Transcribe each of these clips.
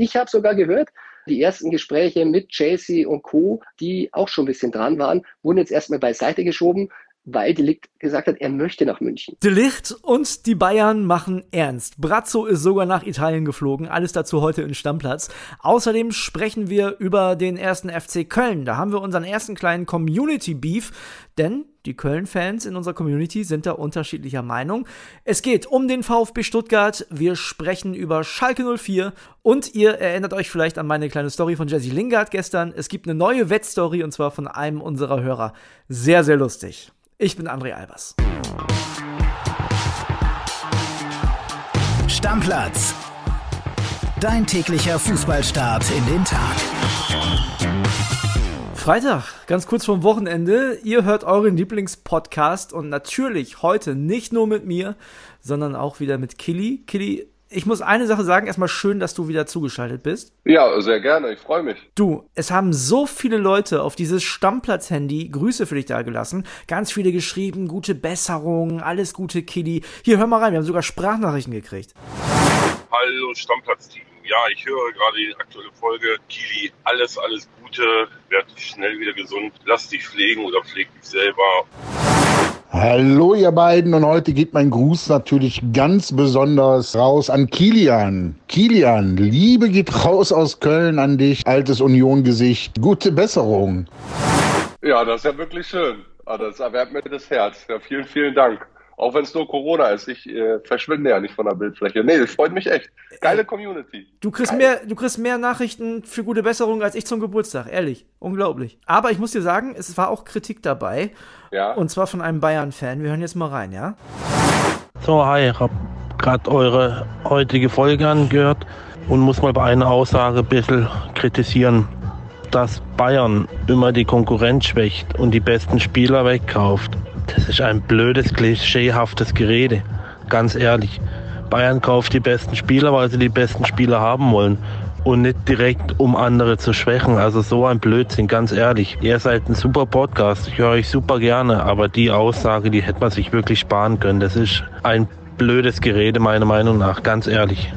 Ich habe sogar gehört, die ersten Gespräche mit Chelsea und Co., die auch schon ein bisschen dran waren, wurden jetzt erstmal beiseite geschoben weil Delicht gesagt hat, er möchte nach München. Delicht und die Bayern machen ernst. Brazzo ist sogar nach Italien geflogen. Alles dazu heute in Stammplatz. Außerdem sprechen wir über den ersten FC Köln. Da haben wir unseren ersten kleinen Community-Beef, denn die Köln-Fans in unserer Community sind da unterschiedlicher Meinung. Es geht um den VfB Stuttgart. Wir sprechen über Schalke 04 und ihr erinnert euch vielleicht an meine kleine Story von Jesse Lingard gestern. Es gibt eine neue Wettstory und zwar von einem unserer Hörer. Sehr, sehr lustig. Ich bin André Albers. Stammplatz. Dein täglicher Fußballstart in den Tag. Freitag, ganz kurz vorm Wochenende. Ihr hört euren Lieblingspodcast und natürlich heute nicht nur mit mir, sondern auch wieder mit Killy. Killy, ich muss eine Sache sagen, erstmal schön, dass du wieder zugeschaltet bist. Ja, sehr gerne, ich freue mich. Du, es haben so viele Leute auf dieses Stammplatz-Handy Grüße für dich da gelassen. Ganz viele geschrieben, gute Besserung, alles Gute, Kiddy. Hier, hör mal rein, wir haben sogar Sprachnachrichten gekriegt. Hallo Stammplatz-Team. Ja, ich höre gerade die aktuelle Folge. Kili, alles, alles Gute. Werd schnell wieder gesund. Lass dich pflegen oder pfleg dich selber. Hallo ihr beiden und heute geht mein Gruß natürlich ganz besonders raus an Kilian. Kilian, Liebe geht raus aus Köln an dich, altes Union-Gesicht. Gute Besserung. Ja, das ist ja wirklich schön. Ah, das erwärmt mir das Herz. Ja, vielen, vielen Dank. Auch wenn es nur Corona ist, ich äh, verschwinde ja nicht von der Bildfläche. Nee, das freut mich echt. Geile Community. Du kriegst, Geil. mehr, du kriegst mehr Nachrichten für gute Besserung als ich zum Geburtstag, ehrlich. Unglaublich. Aber ich muss dir sagen, es war auch Kritik dabei. Ja. Und zwar von einem Bayern-Fan. Wir hören jetzt mal rein, ja? So, hi, ich habe gerade eure heutige Folge angehört und muss mal bei einer Aussage ein bisschen kritisieren. Dass Bayern immer die Konkurrenz schwächt und die besten Spieler wegkauft. Das ist ein blödes, klischeehaftes Gerede. Ganz ehrlich. Bayern kauft die besten Spieler, weil sie die besten Spieler haben wollen. Und nicht direkt, um andere zu schwächen. Also so ein Blödsinn, ganz ehrlich. Ihr seid ein super Podcast. Ich höre euch super gerne. Aber die Aussage, die hätte man sich wirklich sparen können. Das ist ein blödes Gerede, meiner Meinung nach. Ganz ehrlich.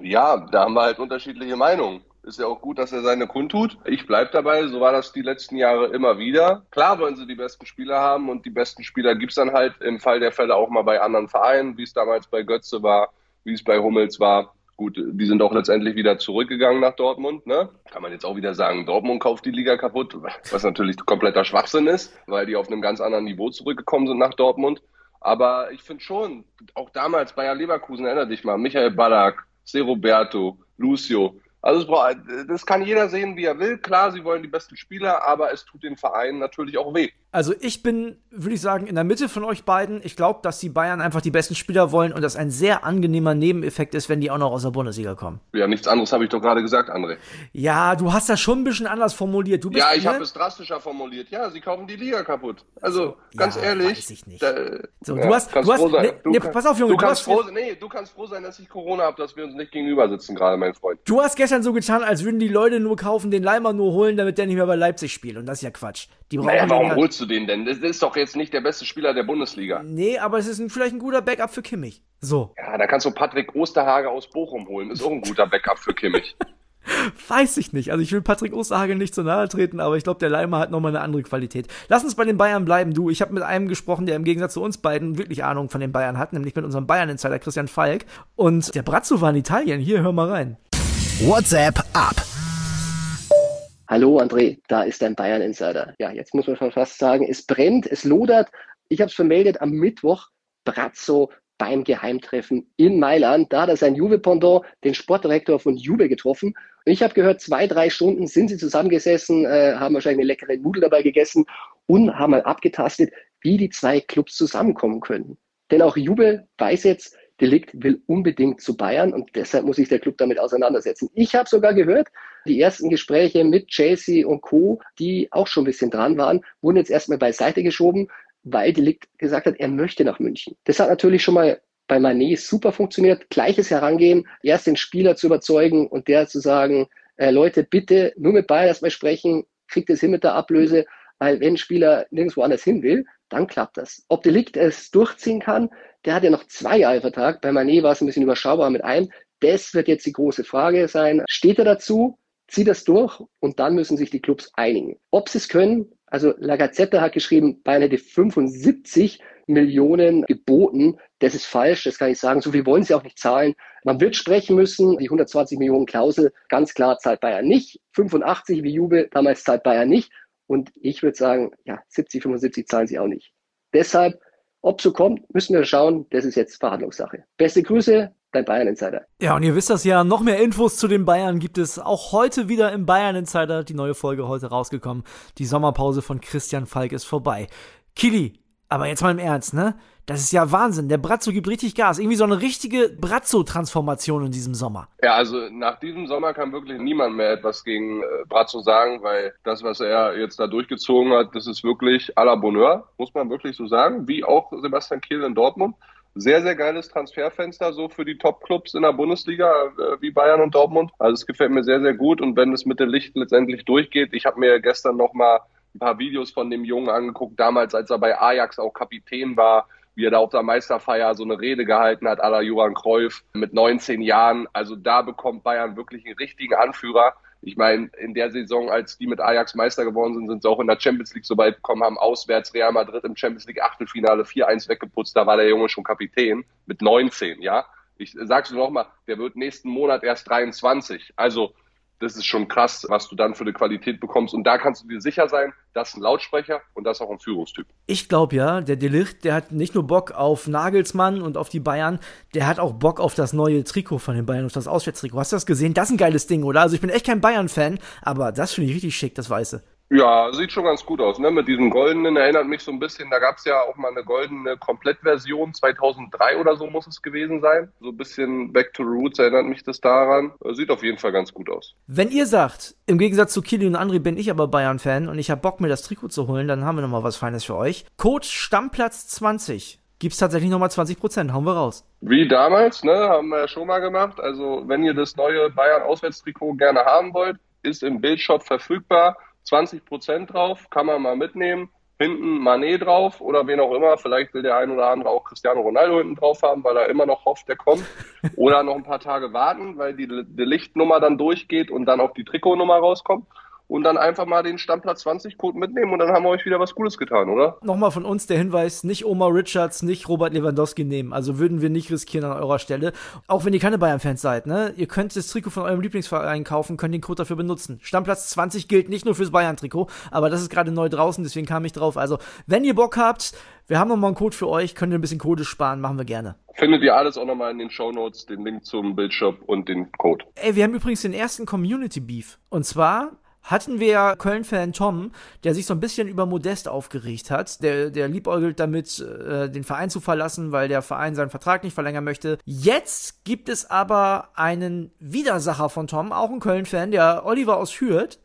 Ja, da haben wir halt unterschiedliche Meinungen. Ist ja auch gut, dass er seine kundtut. Ich bleib dabei, so war das die letzten Jahre immer wieder. Klar wollen sie die besten Spieler haben und die besten Spieler gibt's dann halt im Fall der Fälle auch mal bei anderen Vereinen, wie es damals bei Götze war, wie es bei Hummels war. Gut, die sind auch letztendlich wieder zurückgegangen nach Dortmund. Ne? Kann man jetzt auch wieder sagen, Dortmund kauft die Liga kaputt, was natürlich kompletter Schwachsinn ist, weil die auf einem ganz anderen Niveau zurückgekommen sind nach Dortmund. Aber ich finde schon, auch damals Bayer Leverkusen, erinnere dich mal, Michael Ballack, Se Roberto, Lucio, also das kann jeder sehen, wie er will. Klar, sie wollen die besten Spieler, aber es tut den Verein natürlich auch weh. Also ich bin, würde ich sagen, in der Mitte von euch beiden. Ich glaube, dass die Bayern einfach die besten Spieler wollen und das ein sehr angenehmer Nebeneffekt ist, wenn die auch noch aus der Bundesliga kommen. Ja, nichts anderes habe ich doch gerade gesagt, André. Ja, du hast das schon ein bisschen anders formuliert. Du bist, ja, ich ne? habe es drastischer formuliert. Ja, sie kaufen die Liga kaputt. Also So, ganz ja, ehrlich. weiß ich nicht. Da, So, ja, du hast, du hast, ne, Du ne, pass auf, Junge, Du du kannst, hast, froh, nee, du kannst froh sein, dass ich Corona habe, dass wir uns nicht gegenüber sitzen gerade, mein Freund. du hast gestern so getan, als würden die Leute nur kaufen, den Leimer nur holen, damit der nicht mehr bei Leipzig spielt. Und das ist ja Quatsch. Die brauchen Naja, warum ja- holst du den denn? Das ist doch jetzt nicht der beste Spieler der Bundesliga. Nee, aber es ist ein, vielleicht ein guter Backup für Kimmich. So, Ja, da kannst du Patrick Osterhage aus Bochum holen. Ist auch ein guter Backup für Kimmich. weiß ich nicht. Also ich will Patrick Osterhagel nicht zu nahe treten, aber ich glaube, der Leimer hat nochmal eine andere Qualität. Lass uns bei den Bayern bleiben, du. Ich habe mit einem gesprochen, der im Gegensatz zu uns beiden wirklich Ahnung von den Bayern hat, nämlich mit unserem Bayern-Insider Christian Falk. Und der Brazzo war in Italien. Hier, hör mal rein. WhatsApp ab. Hallo André, da ist dein Bayern-Insider. Ja, jetzt muss man schon fast sagen, es brennt, es lodert. Ich habe es vermeldet am Mittwoch, Brazzo beim Geheimtreffen in Mailand. Da hat er sein Juve-Pendant, den Sportdirektor von Juve, getroffen. Und ich habe gehört, zwei, drei Stunden sind sie zusammengesessen, äh, haben wahrscheinlich eine leckere Nudel dabei gegessen und haben mal abgetastet, wie die zwei Clubs zusammenkommen können. Denn auch Juve weiß jetzt, Delikt will unbedingt zu Bayern und deshalb muss sich der Club damit auseinandersetzen. Ich habe sogar gehört, die ersten Gespräche mit Chelsea und Co., die auch schon ein bisschen dran waren, wurden jetzt erstmal beiseite geschoben, weil Delikt gesagt hat, er möchte nach München. Das hat natürlich schon mal bei Manet super funktioniert. Gleiches Herangehen, erst den Spieler zu überzeugen und der zu sagen, äh, Leute, bitte nur mit Bayern erstmal sprechen, kriegt es hin mit der Ablöse, weil wenn ein Spieler nirgendwo anders hin will, dann klappt das. Ob Delikt es durchziehen kann, der hat ja noch zwei Jahre Vertrag. Bei Manet war es ein bisschen überschaubar mit einem. Das wird jetzt die große Frage sein. Steht er dazu? Zieht das durch? Und dann müssen sich die Clubs einigen. Ob sie es können, also La Gazzetta hat geschrieben, Bayern hätte 75 Millionen geboten. Das ist falsch, das kann ich sagen. So viel wollen sie auch nicht zahlen. Man wird sprechen müssen. Die 120 Millionen Klausel, ganz klar zahlt Bayern nicht. 85 wie Jube, damals zahlt Bayern nicht. Und ich würde sagen, ja, 70, 75 zahlen sie auch nicht. Deshalb, ob so kommt, müssen wir schauen. Das ist jetzt Verhandlungssache. Beste Grüße, dein Bayern Insider. Ja, und ihr wisst das ja, noch mehr Infos zu den Bayern gibt es auch heute wieder im Bayern Insider. Die neue Folge heute rausgekommen. Die Sommerpause von Christian Falk ist vorbei. Kili, aber jetzt mal im Ernst, ne? Das ist ja Wahnsinn. Der Brazzo gibt richtig Gas. Irgendwie so eine richtige Brazzo-Transformation in diesem Sommer. Ja, also nach diesem Sommer kann wirklich niemand mehr etwas gegen äh, Brazzo sagen, weil das, was er jetzt da durchgezogen hat, das ist wirklich à la Bonheur, muss man wirklich so sagen. Wie auch Sebastian Kehl in Dortmund. Sehr, sehr geiles Transferfenster so für die Top-Clubs in der Bundesliga äh, wie Bayern und Dortmund. Also es gefällt mir sehr, sehr gut. Und wenn es mit dem Licht letztendlich durchgeht, ich habe mir gestern noch mal ein paar Videos von dem Jungen angeguckt, damals, als er bei Ajax auch Kapitän war, wie er da auf der Meisterfeier so eine Rede gehalten hat, à la Johann Cruyff mit 19 Jahren. Also da bekommt Bayern wirklich einen richtigen Anführer. Ich meine, in der Saison, als die mit Ajax Meister geworden sind, sind sie auch in der Champions League so weit gekommen, haben auswärts Real Madrid im Champions League Achtelfinale 4-1 weggeputzt. Da war der Junge schon Kapitän mit 19, ja. Ich sag's nur nochmal, der wird nächsten Monat erst 23. Also, das ist schon krass, was du dann für eine Qualität bekommst. Und da kannst du dir sicher sein, das ist ein Lautsprecher und das ist auch ein Führungstyp. Ich glaube ja, der Delicht, der hat nicht nur Bock auf Nagelsmann und auf die Bayern, der hat auch Bock auf das neue Trikot von den Bayern, auf das Auswärtstrikot. Hast du das gesehen? Das ist ein geiles Ding, oder? Also ich bin echt kein Bayern-Fan, aber das finde ich richtig schick, das Weiße. Ja, sieht schon ganz gut aus, ne? Mit diesem goldenen erinnert mich so ein bisschen, da gab es ja auch mal eine goldene Komplettversion, 2003 oder so muss es gewesen sein. So ein bisschen Back to Roots erinnert mich das daran. Sieht auf jeden Fall ganz gut aus. Wenn ihr sagt, im Gegensatz zu Kili und André bin ich aber Bayern-Fan und ich habe Bock, mir das Trikot zu holen, dann haben wir nochmal was Feines für euch. Code Stammplatz 20 gibt's tatsächlich nochmal 20 Prozent. Hauen wir raus. Wie damals, ne? Haben wir ja schon mal gemacht. Also, wenn ihr das neue Bayern-Auswärtstrikot gerne haben wollt, ist im Bildshop verfügbar 20 Prozent drauf, kann man mal mitnehmen. Hinten Manet drauf oder wen auch immer. Vielleicht will der ein oder andere auch Cristiano Ronaldo hinten drauf haben, weil er immer noch hofft, der kommt. Oder noch ein paar Tage warten, weil die, die Lichtnummer dann durchgeht und dann auch die Trikotnummer rauskommt und dann einfach mal den Stammplatz 20 Code mitnehmen und dann haben wir euch wieder was Cooles getan, oder? Nochmal von uns der Hinweis, nicht Omar Richards, nicht Robert Lewandowski nehmen. Also würden wir nicht riskieren an eurer Stelle. Auch wenn ihr keine Bayern-Fans seid, ne? Ihr könnt das Trikot von eurem Lieblingsverein kaufen, könnt den Code dafür benutzen. Stammplatz 20 gilt nicht nur fürs Bayern-Trikot, aber das ist gerade neu draußen, deswegen kam ich drauf. Also, wenn ihr Bock habt, wir haben nochmal einen Code für euch, könnt ihr ein bisschen Code sparen, machen wir gerne. Findet ihr alles auch nochmal in den Show Notes, den Link zum Bildshop und den Code. Ey, wir haben übrigens den ersten Community Beef. Und zwar hatten wir Köln-Fan Tom, der sich so ein bisschen über Modest aufgeregt hat. Der, der liebäugelt damit, äh, den Verein zu verlassen, weil der Verein seinen Vertrag nicht verlängern möchte. Jetzt gibt es aber einen Widersacher von Tom, auch ein Köln-Fan, der Oliver aus Hürth.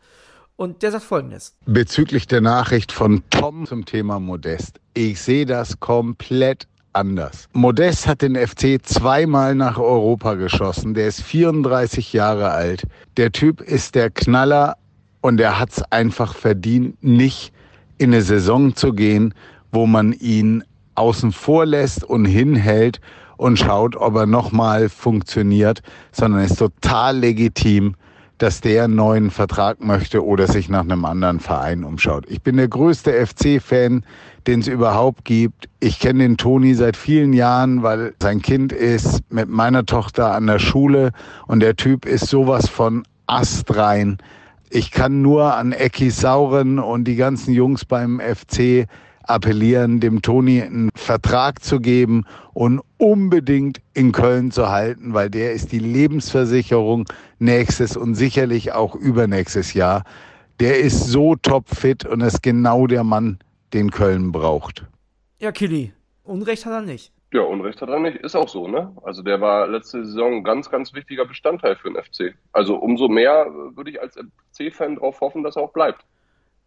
Und der sagt folgendes. Bezüglich der Nachricht von Tom zum Thema Modest. Ich sehe das komplett anders. Modest hat den FC zweimal nach Europa geschossen. Der ist 34 Jahre alt. Der Typ ist der Knaller und er hat es einfach verdient, nicht in eine Saison zu gehen, wo man ihn außen vor lässt und hinhält und schaut, ob er nochmal funktioniert, sondern es ist total legitim, dass der einen neuen Vertrag möchte oder sich nach einem anderen Verein umschaut. Ich bin der größte FC-Fan, den es überhaupt gibt. Ich kenne den Toni seit vielen Jahren, weil sein Kind ist mit meiner Tochter an der Schule und der Typ ist sowas von astrein. Ich kann nur an Ecki Sauren und die ganzen Jungs beim FC appellieren, dem Toni einen Vertrag zu geben und unbedingt in Köln zu halten, weil der ist die Lebensversicherung nächstes und sicherlich auch übernächstes Jahr. Der ist so topfit und ist genau der Mann, den Köln braucht. Ja, Kili, Unrecht hat er nicht. Ja, Unrecht hat er nicht. Ist auch so, ne? Also der war letzte Saison ein ganz, ganz wichtiger Bestandteil für den FC. Also umso mehr würde ich als FC-Fan darauf hoffen, dass er auch bleibt.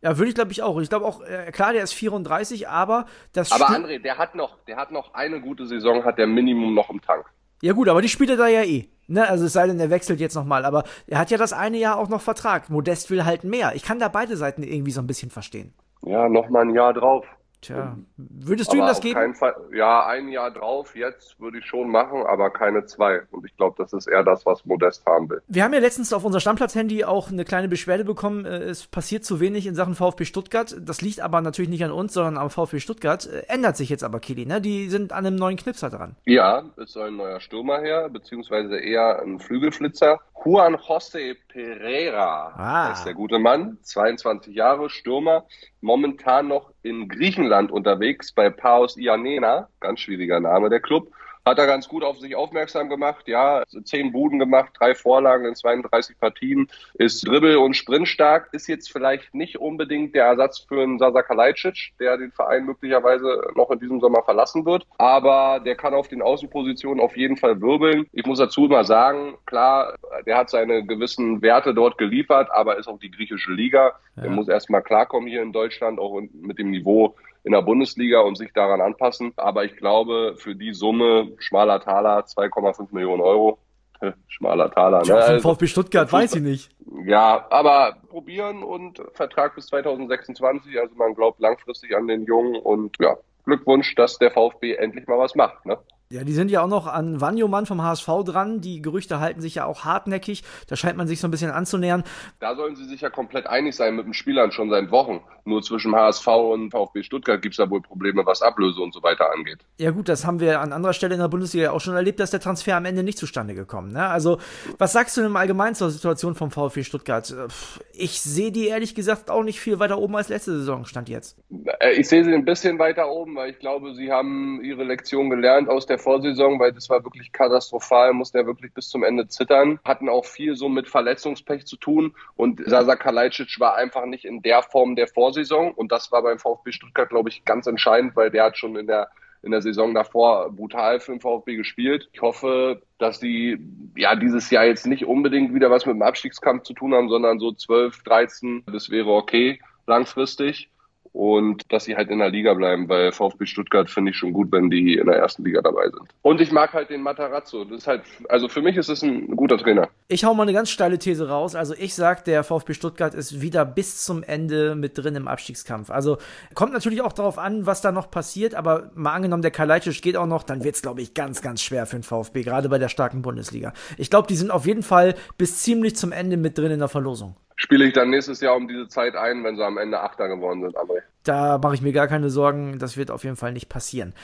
Ja, würde ich glaube ich auch. Ich glaube auch, äh, klar, der ist 34, aber das Aber André, der hat noch, der hat noch eine gute Saison, hat der Minimum noch im Tank. Ja gut, aber die spielt er da ja eh. Ne, also es sei denn, er wechselt jetzt nochmal, aber er hat ja das eine Jahr auch noch Vertrag. Modest will halt mehr. Ich kann da beide Seiten irgendwie so ein bisschen verstehen. Ja, nochmal ein Jahr drauf. Tja, würdest du ihm das geben? Fall, ja, ein Jahr drauf, jetzt würde ich schon machen, aber keine zwei. Und ich glaube, das ist eher das, was Modest haben will. Wir haben ja letztens auf unser Stammplatz-Handy auch eine kleine Beschwerde bekommen. Äh, es passiert zu wenig in Sachen VfB Stuttgart. Das liegt aber natürlich nicht an uns, sondern am VfB Stuttgart. Äh, ändert sich jetzt aber, Kili, ne? Die sind an einem neuen Knipser dran. Ja, es soll ein neuer Stürmer her, beziehungsweise eher ein Flügelflitzer. Juan José Pereira. Ah. ist der gute Mann, 22 Jahre, Stürmer, momentan noch in Griechenland unterwegs bei Paos Ianena, ganz schwieriger Name der Club hat er ganz gut auf sich aufmerksam gemacht. Ja, zehn Buden gemacht, drei Vorlagen in 32 Partien, ist dribbel- und sprintstark, ist jetzt vielleicht nicht unbedingt der Ersatz für einen Sasa Kalajdzic, der den Verein möglicherweise noch in diesem Sommer verlassen wird. Aber der kann auf den Außenpositionen auf jeden Fall wirbeln. Ich muss dazu immer sagen, klar, der hat seine gewissen Werte dort geliefert, aber ist auch die griechische Liga. Ja. Der muss erstmal klarkommen hier in Deutschland, auch mit dem Niveau in der Bundesliga und sich daran anpassen. Aber ich glaube, für die Summe, schmaler Taler, 2,5 Millionen Euro, schmaler Taler. Ne? Also, VfB Stuttgart, weiß ich nicht. Ja, aber probieren und Vertrag bis 2026. Also man glaubt langfristig an den Jungen und ja, Glückwunsch, dass der VfB endlich mal was macht. Ne? Ja, die sind ja auch noch an Wanjomann vom HSV dran. Die Gerüchte halten sich ja auch hartnäckig. Da scheint man sich so ein bisschen anzunähern. Da sollen sie sich ja komplett einig sein mit den Spielern schon seit Wochen. Nur zwischen HSV und VfB Stuttgart gibt es ja wohl Probleme, was Ablöse und so weiter angeht. Ja gut, das haben wir an anderer Stelle in der Bundesliga auch schon erlebt, dass der Transfer am Ende nicht zustande gekommen. Ne? Also, was sagst du denn im Allgemeinen zur Situation vom VfB Stuttgart? Ich sehe die ehrlich gesagt auch nicht viel weiter oben als letzte Saison stand jetzt. Äh, ich sehe sie ein bisschen weiter oben, weil ich glaube, sie haben ihre Lektion gelernt aus der Vorsaison, weil das war wirklich katastrophal, musste er wirklich bis zum Ende zittern. Hatten auch viel so mit Verletzungspech zu tun und Sasa Kalajdzic war einfach nicht in der Form der Vorsaison und das war beim VfB Stuttgart, glaube ich, ganz entscheidend, weil der hat schon in der in der Saison davor brutal für den VfB gespielt. Ich hoffe, dass die ja dieses Jahr jetzt nicht unbedingt wieder was mit dem Abstiegskampf zu tun haben, sondern so 12, 13, das wäre okay langfristig und dass sie halt in der Liga bleiben. Bei VfB Stuttgart finde ich schon gut, wenn die in der ersten Liga dabei sind. Und ich mag halt den Matarazzo. Das ist halt, also für mich ist es ein guter Trainer. Ich hau mal eine ganz steile These raus. Also ich sag, der VfB Stuttgart ist wieder bis zum Ende mit drin im Abstiegskampf. Also kommt natürlich auch darauf an, was da noch passiert, aber mal angenommen, der Kalajdzic geht auch noch, dann wird es, glaube ich, ganz, ganz schwer für den VfB, gerade bei der starken Bundesliga. Ich glaube, die sind auf jeden Fall bis ziemlich zum Ende mit drin in der Verlosung spiele ich dann nächstes Jahr um diese Zeit ein, wenn sie am Ende Achter geworden sind, André. Da mache ich mir gar keine Sorgen, das wird auf jeden Fall nicht passieren.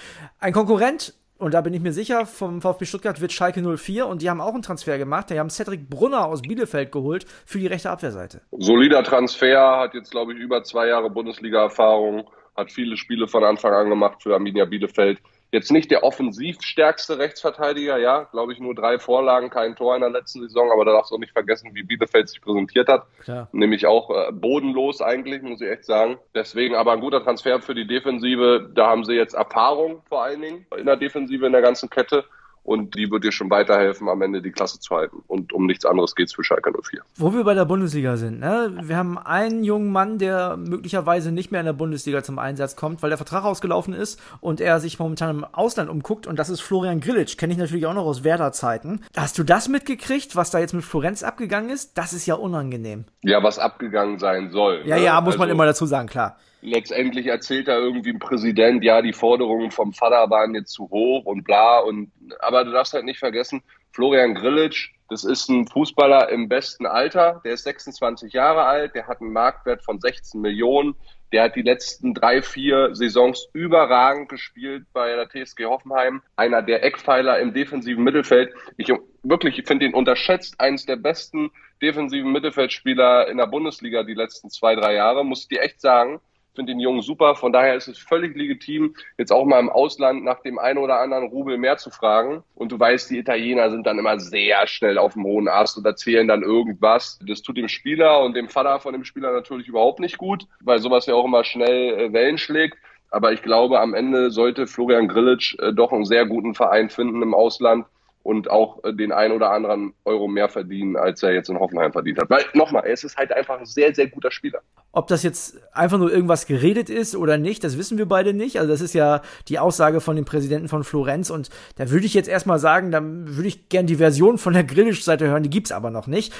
Ein Konkurrent, und da bin ich mir sicher, vom VfB Stuttgart wird Schalke 04 und die haben auch einen Transfer gemacht. Die haben Cedric Brunner aus Bielefeld geholt für die rechte Abwehrseite. Solider Transfer, hat jetzt, glaube ich, über zwei Jahre Bundesliga-Erfahrung, hat viele Spiele von Anfang an gemacht für Arminia Bielefeld. Jetzt nicht der offensivstärkste Rechtsverteidiger, ja, glaube ich, nur drei Vorlagen, kein Tor in der letzten Saison, aber da darfst du auch nicht vergessen, wie Bielefeld sich präsentiert hat. Klar. Nämlich auch äh, bodenlos eigentlich, muss ich echt sagen. Deswegen aber ein guter Transfer für die Defensive. Da haben sie jetzt Erfahrung vor allen Dingen in der Defensive, in der ganzen Kette und die wird dir schon weiterhelfen, am Ende die Klasse zu halten. Und um nichts anderes geht es für Schalke 04. Wo wir bei der Bundesliga sind, ne? wir haben einen jungen Mann, der möglicherweise nicht mehr in der Bundesliga zum Einsatz kommt, weil der Vertrag ausgelaufen ist und er sich momentan im Ausland umguckt und das ist Florian Grillitsch, kenne ich natürlich auch noch aus Werder-Zeiten. Hast du das mitgekriegt, was da jetzt mit Florenz abgegangen ist? Das ist ja unangenehm. Ja, was abgegangen sein soll. Ja, ne? ja, muss also, man immer dazu sagen, klar letztendlich erzählt da irgendwie ein Präsident, ja, die Forderungen vom Vater waren jetzt zu hoch und bla und aber du darfst halt nicht vergessen, Florian Grillitsch, das ist ein Fußballer im besten Alter, der ist 26 Jahre alt, der hat einen Marktwert von 16 Millionen, der hat die letzten drei, vier Saisons überragend gespielt bei der TSG Hoffenheim, einer der Eckpfeiler im defensiven Mittelfeld. Ich wirklich, ich finde ihn unterschätzt, eines der besten defensiven Mittelfeldspieler in der Bundesliga die letzten zwei, drei Jahre, muss ich dir echt sagen finde den Jungen super. Von daher ist es völlig legitim, jetzt auch mal im Ausland nach dem einen oder anderen Rubel mehr zu fragen. Und du weißt, die Italiener sind dann immer sehr schnell auf dem hohen Ast und erzählen dann irgendwas. Das tut dem Spieler und dem Vater von dem Spieler natürlich überhaupt nicht gut, weil sowas ja auch immer schnell äh, Wellen schlägt. Aber ich glaube, am Ende sollte Florian Grillitsch äh, doch einen sehr guten Verein finden im Ausland und auch äh, den ein oder anderen Euro mehr verdienen, als er jetzt in Hoffenheim verdient hat. Weil nochmal, er ist halt einfach ein sehr, sehr guter Spieler. Ob das jetzt einfach nur irgendwas geredet ist oder nicht, das wissen wir beide nicht. Also das ist ja die Aussage von dem Präsidenten von Florenz und da würde ich jetzt erstmal sagen, da würde ich gern die Version von der Grillisch-Seite hören, die gibt's aber noch nicht.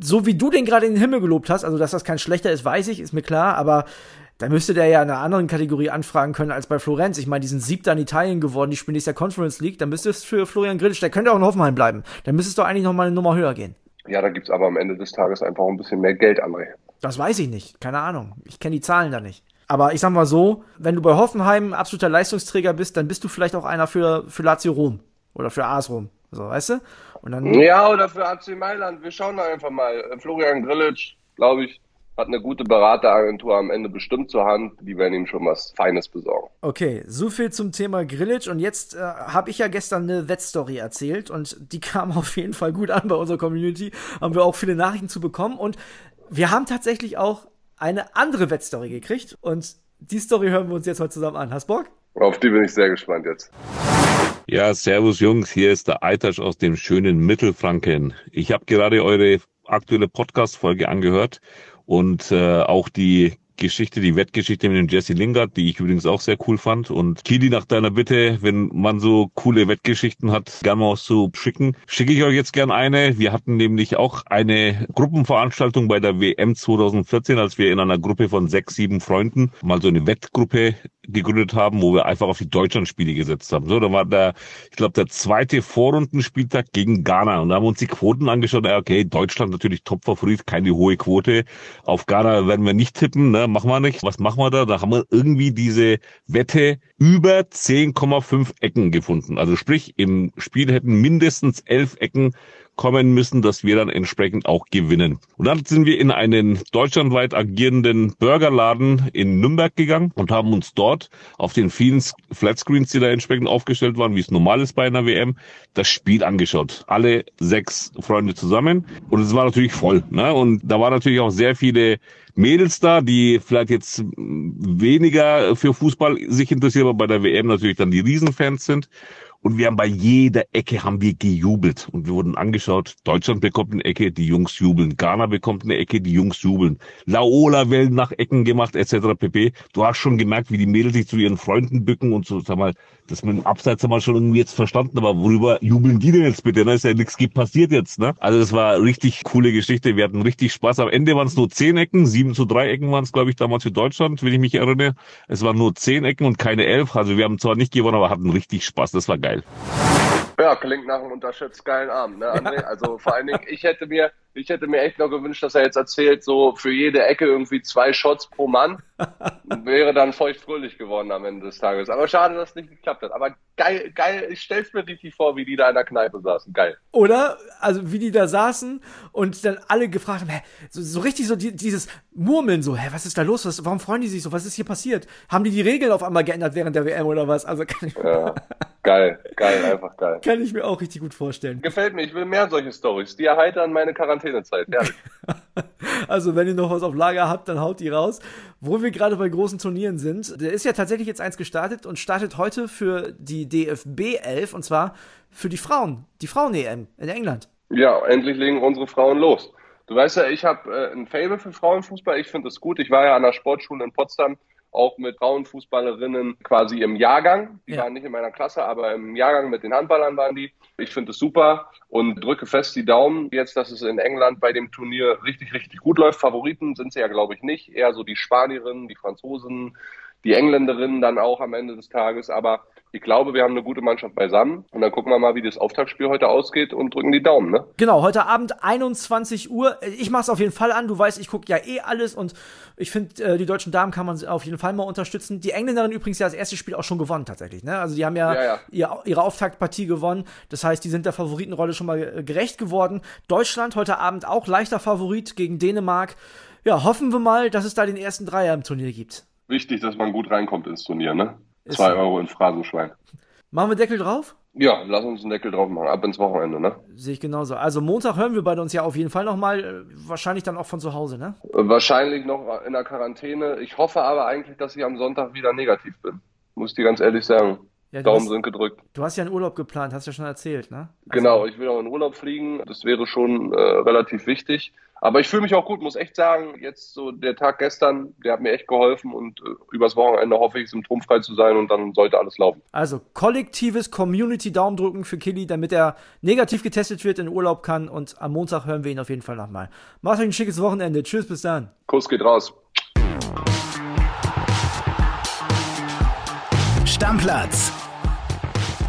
So wie du den gerade in den Himmel gelobt hast, also dass das kein schlechter ist, weiß ich, ist mir klar, aber Da müsste der ja in einer anderen Kategorie anfragen können als bei Florenz. Ich meine, die sind siebter in Italien geworden, die spielen nächstes Jahr Conference League. Da müsste es für Florian Grillitsch, der könnte auch in Hoffenheim bleiben. Da müsste es doch eigentlich noch mal eine Nummer höher gehen. Ja, da gibt's aber am Ende des Tages einfach ein bisschen mehr Geld, André. Das weiß ich nicht. Keine Ahnung. Ich kenne die Zahlen da nicht. Aber ich sag mal so, wenn du bei Hoffenheim absoluter Leistungsträger bist, dann bist du vielleicht auch einer für, für Lazio Rom. Oder für AS Rom. So, weißt du? Und dann, ja, oder für AC Mailand. Wir schauen da einfach mal. Florian Grillitsch, glaube ich, hat eine gute Berateragentur am Ende bestimmt zur Hand. Die werden ihm schon was Feines besorgen. Okay, so viel zum Thema Grillage. Und jetzt äh, habe ich ja gestern eine Wettstory erzählt und die kam auf jeden Fall gut an bei unserer Community. Haben wir auch viele Nachrichten zu bekommen. Und wir haben tatsächlich auch eine andere Wettstory gekriegt. Und die Story hören wir uns jetzt heute zusammen an. Hast Bock? Auf die bin ich sehr gespannt jetzt. Ja, servus Jungs, hier ist der Eitasch aus dem schönen Mittelfranken. Ich habe gerade eure aktuelle Podcast-Folge angehört und äh, auch die Geschichte, die Wettgeschichte mit dem Jesse Lingard, die ich übrigens auch sehr cool fand. Und Kili, nach deiner Bitte, wenn man so coole Wettgeschichten hat, gerne mal zu schicken, schicke ich euch jetzt gern eine. Wir hatten nämlich auch eine Gruppenveranstaltung bei der WM 2014, als wir in einer Gruppe von sechs, sieben Freunden mal so eine Wettgruppe gegründet haben, wo wir einfach auf die Deutschlandspiele gesetzt haben. So, da war der, ich glaube, der zweite Vorrundenspieltag gegen Ghana und da haben wir uns die Quoten angeschaut. Okay, Deutschland natürlich Top-Favorit, keine hohe Quote. Auf Ghana werden wir nicht tippen, ne? machen wir nicht. Was machen wir da? Da haben wir irgendwie diese Wette über 10,5 Ecken gefunden. Also sprich, im Spiel hätten mindestens elf Ecken kommen müssen, dass wir dann entsprechend auch gewinnen. Und dann sind wir in einen deutschlandweit agierenden Burgerladen in Nürnberg gegangen und haben uns dort auf den vielen Flatscreens, die da entsprechend aufgestellt waren, wie es normal ist bei einer WM, das Spiel angeschaut. Alle sechs Freunde zusammen. Und es war natürlich voll. Ne? Und da waren natürlich auch sehr viele Mädels da, die vielleicht jetzt weniger für Fußball sich interessieren, aber bei der WM natürlich dann die Riesenfans sind. Und wir haben bei jeder Ecke haben wir gejubelt und wir wurden angeschaut. Deutschland bekommt eine Ecke, die Jungs jubeln. Ghana bekommt eine Ecke, die Jungs jubeln. Laola werden nach Ecken gemacht, etc. pp. Du hast schon gemerkt, wie die Mädels sich zu ihren Freunden bücken und so, sag mal, das mit dem Abseits haben wir schon irgendwie jetzt verstanden, aber worüber jubeln die denn jetzt bitte? Ne? Ist ja nichts passiert jetzt, ne? Also das war richtig coole Geschichte. Wir hatten richtig Spaß. Am Ende waren es nur zehn Ecken, sieben zu drei Ecken waren es, glaube ich, damals für Deutschland, wenn ich mich erinnere. Es waren nur zehn Ecken und keine elf. Also wir haben zwar nicht gewonnen, aber hatten richtig Spaß. Das war geil. Ja, klingt nach einem unterschätzt geilen Abend, ne, André? Also vor allen Dingen, ich hätte mir, ich hätte mir echt noch gewünscht, dass er jetzt erzählt, so für jede Ecke irgendwie zwei Shots pro Mann. Wäre dann feuchtfröhlich geworden am Ende des Tages. Aber schade, dass es nicht geklappt hat. Aber geil, geil, ich stell's mir richtig vor, wie die da in der Kneipe saßen. Geil. Oder? Also wie die da saßen und dann alle gefragt haben, hä, so, so richtig so die, dieses Murmeln so, hä, was ist da los? Was, warum freuen die sich so? Was ist hier passiert? Haben die die Regeln auf einmal geändert während der WM oder was? Also kann ich ja, geil, geil, einfach geil. Kann ich mir auch richtig gut vorstellen. Gefällt mir, ich will mehr solche Stories. Die erheitern meine Quarantänezeit. Herrlich. also wenn ihr noch was auf Lager habt, dann haut die raus. Wo wir gerade bei großen Turnieren sind, der ist ja tatsächlich jetzt eins gestartet und startet heute für die DFB 11 und zwar für die Frauen, die Frauen-EM in England. Ja, endlich legen unsere Frauen los. Du weißt ja, ich habe äh, ein Fable für Frauenfußball. Ich finde das gut. Ich war ja an der Sportschule in Potsdam auch mit Frauenfußballerinnen quasi im Jahrgang. Die ja. waren nicht in meiner Klasse, aber im Jahrgang mit den Handballern waren die. Ich finde es super und drücke fest die Daumen jetzt, dass es in England bei dem Turnier richtig, richtig gut läuft. Favoriten sind sie ja, glaube ich, nicht. Eher so die Spanierinnen, die Franzosen, die Engländerinnen dann auch am Ende des Tages. Aber ich glaube, wir haben eine gute Mannschaft beisammen. Und dann gucken wir mal, wie das Auftaktspiel heute ausgeht und drücken die Daumen, ne? Genau, heute Abend 21 Uhr. Ich mach's auf jeden Fall an. Du weißt, ich gucke ja eh alles und ich finde, äh, die deutschen Damen kann man auf jeden Fall mal unterstützen. Die Engländerinnen übrigens ja das erste Spiel auch schon gewonnen, tatsächlich, ne? Also die haben ja, ja, ja. Ihr, ihre Auftaktpartie gewonnen. Das heißt, die sind der Favoritenrolle schon mal äh, gerecht geworden. Deutschland heute Abend auch leichter Favorit gegen Dänemark. Ja, hoffen wir mal, dass es da den ersten Dreier im Turnier gibt. Wichtig, dass man gut reinkommt ins Turnier, ne? Zwei Euro in Phrasenschwein. Machen wir Deckel drauf? Ja, lass uns einen Deckel drauf machen. Ab ins Wochenende, ne? Sehe ich genauso. Also Montag hören wir beide uns ja auf jeden Fall nochmal. Äh, wahrscheinlich dann auch von zu Hause, ne? Wahrscheinlich noch in der Quarantäne. Ich hoffe aber eigentlich, dass ich am Sonntag wieder negativ bin. Muss ich dir ganz ehrlich sagen. Ja, Daumen hast, sind gedrückt. Du hast ja einen Urlaub geplant, hast du ja schon erzählt, ne? Genau, ich will auch in Urlaub fliegen. Das wäre schon äh, relativ wichtig. Aber ich fühle mich auch gut, muss echt sagen, jetzt so der Tag gestern, der hat mir echt geholfen und äh, übers Wochenende hoffe ich, symptomfrei zu sein und dann sollte alles laufen. Also kollektives Community-Daumen drücken für Killy, damit er negativ getestet wird, in Urlaub kann und am Montag hören wir ihn auf jeden Fall nochmal. Macht euch ein schickes Wochenende. Tschüss, bis dann. Kuss geht raus. Stammplatz.